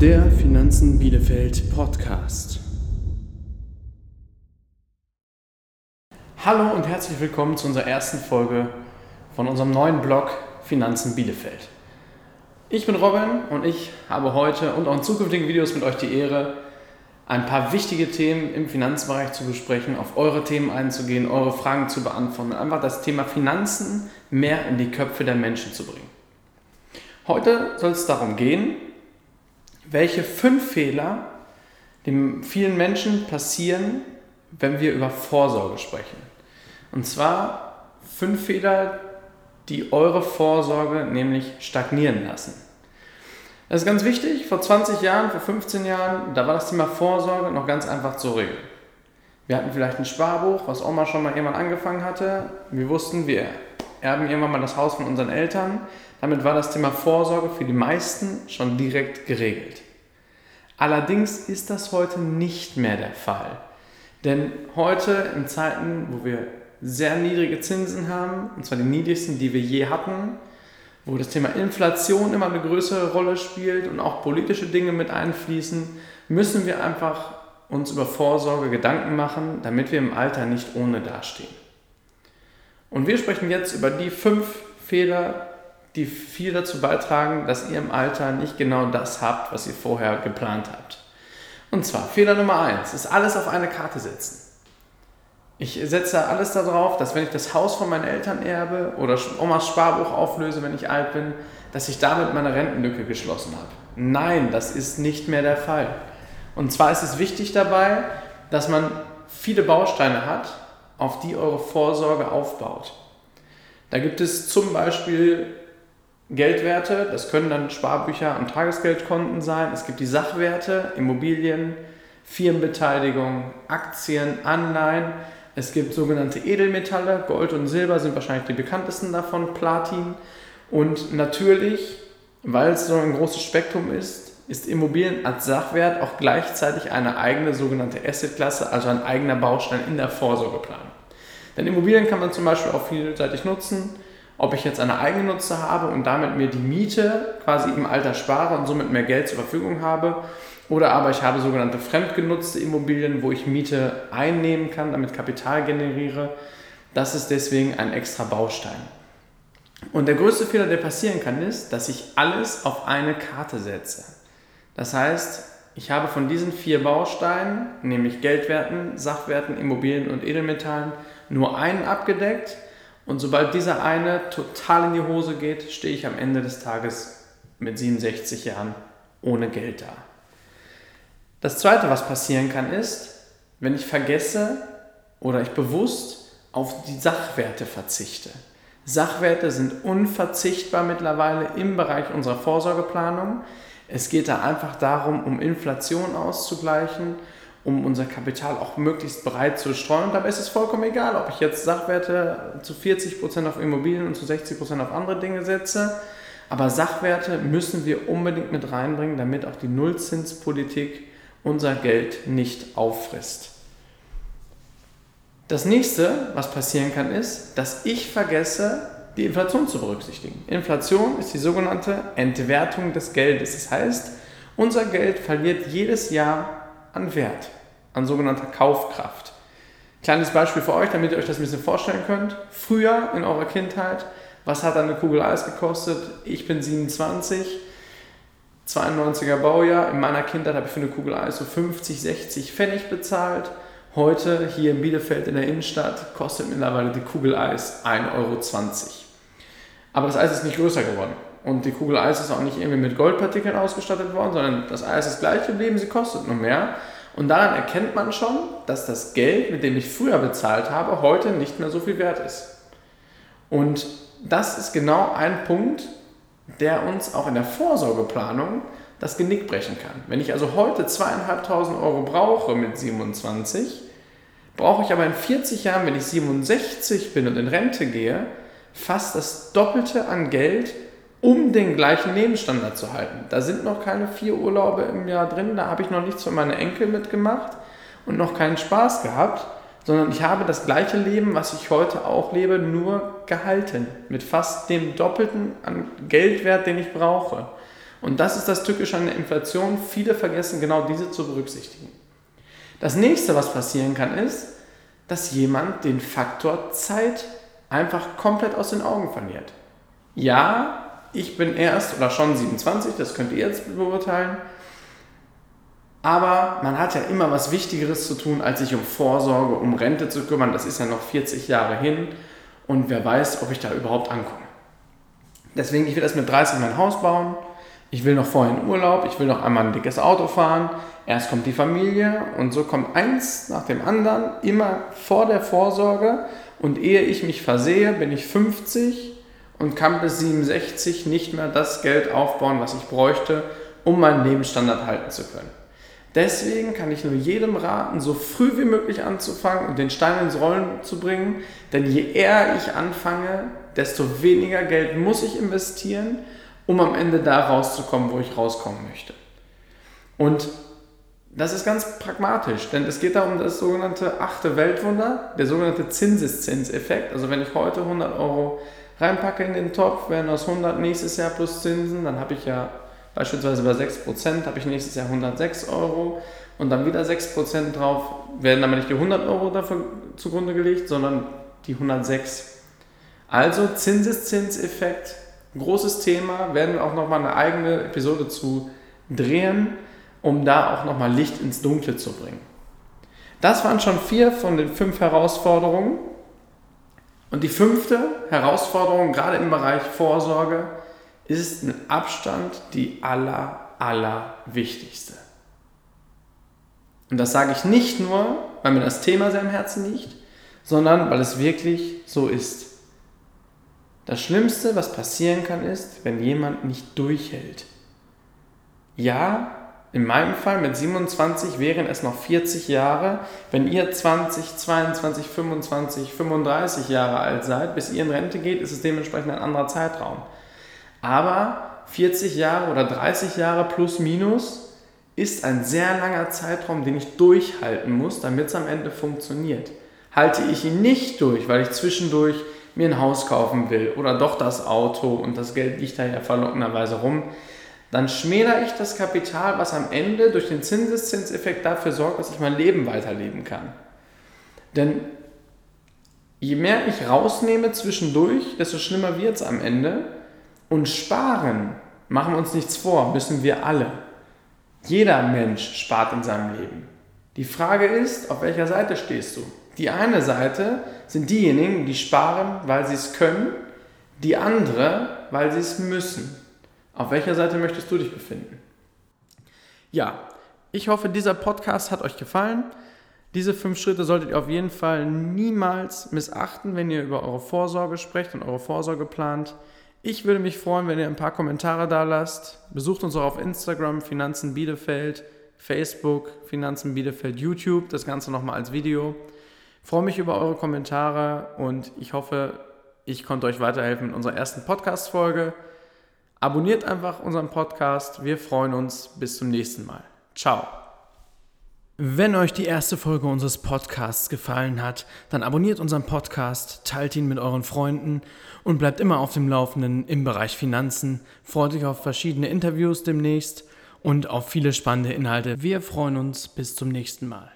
Der Finanzen Bielefeld Podcast. Hallo und herzlich willkommen zu unserer ersten Folge von unserem neuen Blog Finanzen Bielefeld. Ich bin Robin und ich habe heute und auch in zukünftigen Videos mit euch die Ehre, ein paar wichtige Themen im Finanzbereich zu besprechen, auf eure Themen einzugehen, eure Fragen zu beantworten, einfach das Thema Finanzen mehr in die Köpfe der Menschen zu bringen. Heute soll es darum gehen, welche fünf Fehler den vielen Menschen passieren, wenn wir über Vorsorge sprechen. Und zwar fünf Fehler, die eure Vorsorge nämlich stagnieren lassen. Das ist ganz wichtig. Vor 20 Jahren, vor 15 Jahren, da war das Thema Vorsorge noch ganz einfach zu regeln. Wir hatten vielleicht ein Sparbuch, was Oma schon mal jemand angefangen hatte. Wir wussten, wir erben irgendwann mal das Haus von unseren Eltern. Damit war das Thema Vorsorge für die meisten schon direkt geregelt. Allerdings ist das heute nicht mehr der Fall. Denn heute in Zeiten, wo wir sehr niedrige Zinsen haben, und zwar die niedrigsten, die wir je hatten, wo das Thema Inflation immer eine größere Rolle spielt und auch politische Dinge mit einfließen, müssen wir einfach uns über Vorsorge Gedanken machen, damit wir im Alter nicht ohne dastehen. Und wir sprechen jetzt über die fünf Fehler, die viel dazu beitragen, dass ihr im Alter nicht genau das habt, was ihr vorher geplant habt. Und zwar Fehler Nummer eins ist alles auf eine Karte setzen. Ich setze alles darauf, dass wenn ich das Haus von meinen Eltern erbe oder Omas Sparbuch auflöse, wenn ich alt bin, dass ich damit meine Rentenlücke geschlossen habe. Nein, das ist nicht mehr der Fall. Und zwar ist es wichtig dabei, dass man viele Bausteine hat, auf die eure Vorsorge aufbaut. Da gibt es zum Beispiel Geldwerte, das können dann Sparbücher und Tagesgeldkonten sein. Es gibt die Sachwerte, Immobilien, Firmenbeteiligung, Aktien, Anleihen. Es gibt sogenannte Edelmetalle, Gold und Silber sind wahrscheinlich die bekanntesten davon, Platin. Und natürlich, weil es so ein großes Spektrum ist, ist Immobilien als Sachwert auch gleichzeitig eine eigene sogenannte Assetklasse, also ein eigener Baustein in der Vorsorgeplanung. Denn Immobilien kann man zum Beispiel auch vielseitig nutzen. Ob ich jetzt eine eigene Nutze habe und damit mir die Miete quasi im Alter spare und somit mehr Geld zur Verfügung habe oder aber ich habe sogenannte fremdgenutzte Immobilien, wo ich Miete einnehmen kann, damit Kapital generiere. Das ist deswegen ein extra Baustein. Und der größte Fehler, der passieren kann, ist, dass ich alles auf eine Karte setze. Das heißt, ich habe von diesen vier Bausteinen, nämlich Geldwerten, Sachwerten, Immobilien und Edelmetallen, nur einen abgedeckt. Und sobald dieser eine total in die Hose geht, stehe ich am Ende des Tages mit 67 Jahren ohne Geld da. Das Zweite, was passieren kann, ist, wenn ich vergesse oder ich bewusst auf die Sachwerte verzichte. Sachwerte sind unverzichtbar mittlerweile im Bereich unserer Vorsorgeplanung. Es geht da einfach darum, um Inflation auszugleichen, um unser Kapital auch möglichst breit zu streuen. Und dabei ist es vollkommen egal, ob ich jetzt Sachwerte zu 40% auf Immobilien und zu 60% auf andere Dinge setze. Aber Sachwerte müssen wir unbedingt mit reinbringen, damit auch die Nullzinspolitik unser Geld nicht auffrisst. Das nächste, was passieren kann, ist, dass ich vergesse, die Inflation zu berücksichtigen. Inflation ist die sogenannte Entwertung des Geldes. Das heißt, unser Geld verliert jedes Jahr an Wert, an sogenannter Kaufkraft. Kleines Beispiel für euch, damit ihr euch das ein bisschen vorstellen könnt. Früher in eurer Kindheit, was hat eine Kugel Eis gekostet? Ich bin 27 92er Baujahr. In meiner Kindheit habe ich für eine Kugel Eis so 50, 60 Pfennig bezahlt. Heute hier in Bielefeld in der Innenstadt kostet mittlerweile die Kugel Eis 1,20 Euro. Aber das Eis ist nicht größer geworden. Und die Kugel Eis ist auch nicht irgendwie mit Goldpartikeln ausgestattet worden, sondern das Eis ist gleich geblieben, sie kostet nur mehr. Und daran erkennt man schon, dass das Geld, mit dem ich früher bezahlt habe, heute nicht mehr so viel wert ist. Und das ist genau ein Punkt, der uns auch in der Vorsorgeplanung das Genick brechen kann. Wenn ich also heute zweieinhalbtausend Euro brauche mit 27, brauche ich aber in 40 Jahren, wenn ich 67 bin und in Rente gehe, fast das Doppelte an Geld, um den gleichen Lebensstandard zu halten. Da sind noch keine vier Urlaube im Jahr drin, da habe ich noch nichts für meine Enkel mitgemacht und noch keinen Spaß gehabt sondern ich habe das gleiche Leben, was ich heute auch lebe, nur gehalten. Mit fast dem Doppelten an Geldwert, den ich brauche. Und das ist das Tückische an der Inflation. Viele vergessen genau diese zu berücksichtigen. Das nächste, was passieren kann, ist, dass jemand den Faktor Zeit einfach komplett aus den Augen verliert. Ja, ich bin erst oder schon 27, das könnt ihr jetzt beurteilen. Aber man hat ja immer was Wichtigeres zu tun, als sich um Vorsorge, um Rente zu kümmern. Das ist ja noch 40 Jahre hin und wer weiß, ob ich da überhaupt ankomme. Deswegen, ich will erst mit 30 mein Haus bauen. Ich will noch vorher in Urlaub. Ich will noch einmal ein dickes Auto fahren. Erst kommt die Familie und so kommt eins nach dem anderen immer vor der Vorsorge. Und ehe ich mich versehe, bin ich 50 und kann bis 67 nicht mehr das Geld aufbauen, was ich bräuchte, um meinen Lebensstandard halten zu können. Deswegen kann ich nur jedem raten, so früh wie möglich anzufangen und den Stein ins Rollen zu bringen. Denn je eher ich anfange, desto weniger Geld muss ich investieren, um am Ende da rauszukommen, wo ich rauskommen möchte. Und das ist ganz pragmatisch, denn es geht da um das sogenannte achte Weltwunder, der sogenannte Zinseszinseffekt. Also wenn ich heute 100 Euro reinpacke in den Topf, werden aus 100 nächstes Jahr plus Zinsen, dann habe ich ja beispielsweise bei 6% habe ich nächstes Jahr 106 Euro und dann wieder 6% drauf, werden aber nicht die 100 Euro dafür zugrunde gelegt, sondern die 106. Also Zinseszinseffekt, großes Thema, werden wir auch nochmal eine eigene Episode zu drehen, um da auch nochmal Licht ins Dunkle zu bringen. Das waren schon vier von den fünf Herausforderungen. Und die fünfte Herausforderung, gerade im Bereich Vorsorge, ist mit Abstand die aller, aller wichtigste. Und das sage ich nicht nur, weil mir das Thema sehr am Herzen liegt, sondern weil es wirklich so ist. Das Schlimmste, was passieren kann, ist, wenn jemand nicht durchhält. Ja, in meinem Fall mit 27 wären es noch 40 Jahre. Wenn ihr 20, 22, 25, 35 Jahre alt seid, bis ihr in Rente geht, ist es dementsprechend ein anderer Zeitraum. Aber 40 Jahre oder 30 Jahre plus minus ist ein sehr langer Zeitraum, den ich durchhalten muss, damit es am Ende funktioniert. Halte ich ihn nicht durch, weil ich zwischendurch mir ein Haus kaufen will oder doch das Auto und das Geld liegt da ja verlockenderweise rum, dann schmälere ich das Kapital, was am Ende durch den Zinseszinseffekt dafür sorgt, dass ich mein Leben weiterleben kann. Denn je mehr ich rausnehme zwischendurch, desto schlimmer wird es am Ende. Und sparen, machen wir uns nichts vor, müssen wir alle. Jeder Mensch spart in seinem Leben. Die Frage ist, auf welcher Seite stehst du? Die eine Seite sind diejenigen, die sparen, weil sie es können, die andere, weil sie es müssen. Auf welcher Seite möchtest du dich befinden? Ja, ich hoffe, dieser Podcast hat euch gefallen. Diese fünf Schritte solltet ihr auf jeden Fall niemals missachten, wenn ihr über eure Vorsorge sprecht und eure Vorsorge plant. Ich würde mich freuen, wenn ihr ein paar Kommentare da lasst. Besucht uns auch auf Instagram, Finanzen Bielefeld, Facebook, Finanzen Bielefeld, YouTube, das Ganze nochmal als Video. Ich freue mich über eure Kommentare und ich hoffe, ich konnte euch weiterhelfen in unserer ersten Podcast-Folge. Abonniert einfach unseren Podcast. Wir freuen uns. Bis zum nächsten Mal. Ciao. Wenn euch die erste Folge unseres Podcasts gefallen hat, dann abonniert unseren Podcast, teilt ihn mit euren Freunden und bleibt immer auf dem Laufenden im Bereich Finanzen. Freut euch auf verschiedene Interviews demnächst und auf viele spannende Inhalte. Wir freuen uns. Bis zum nächsten Mal.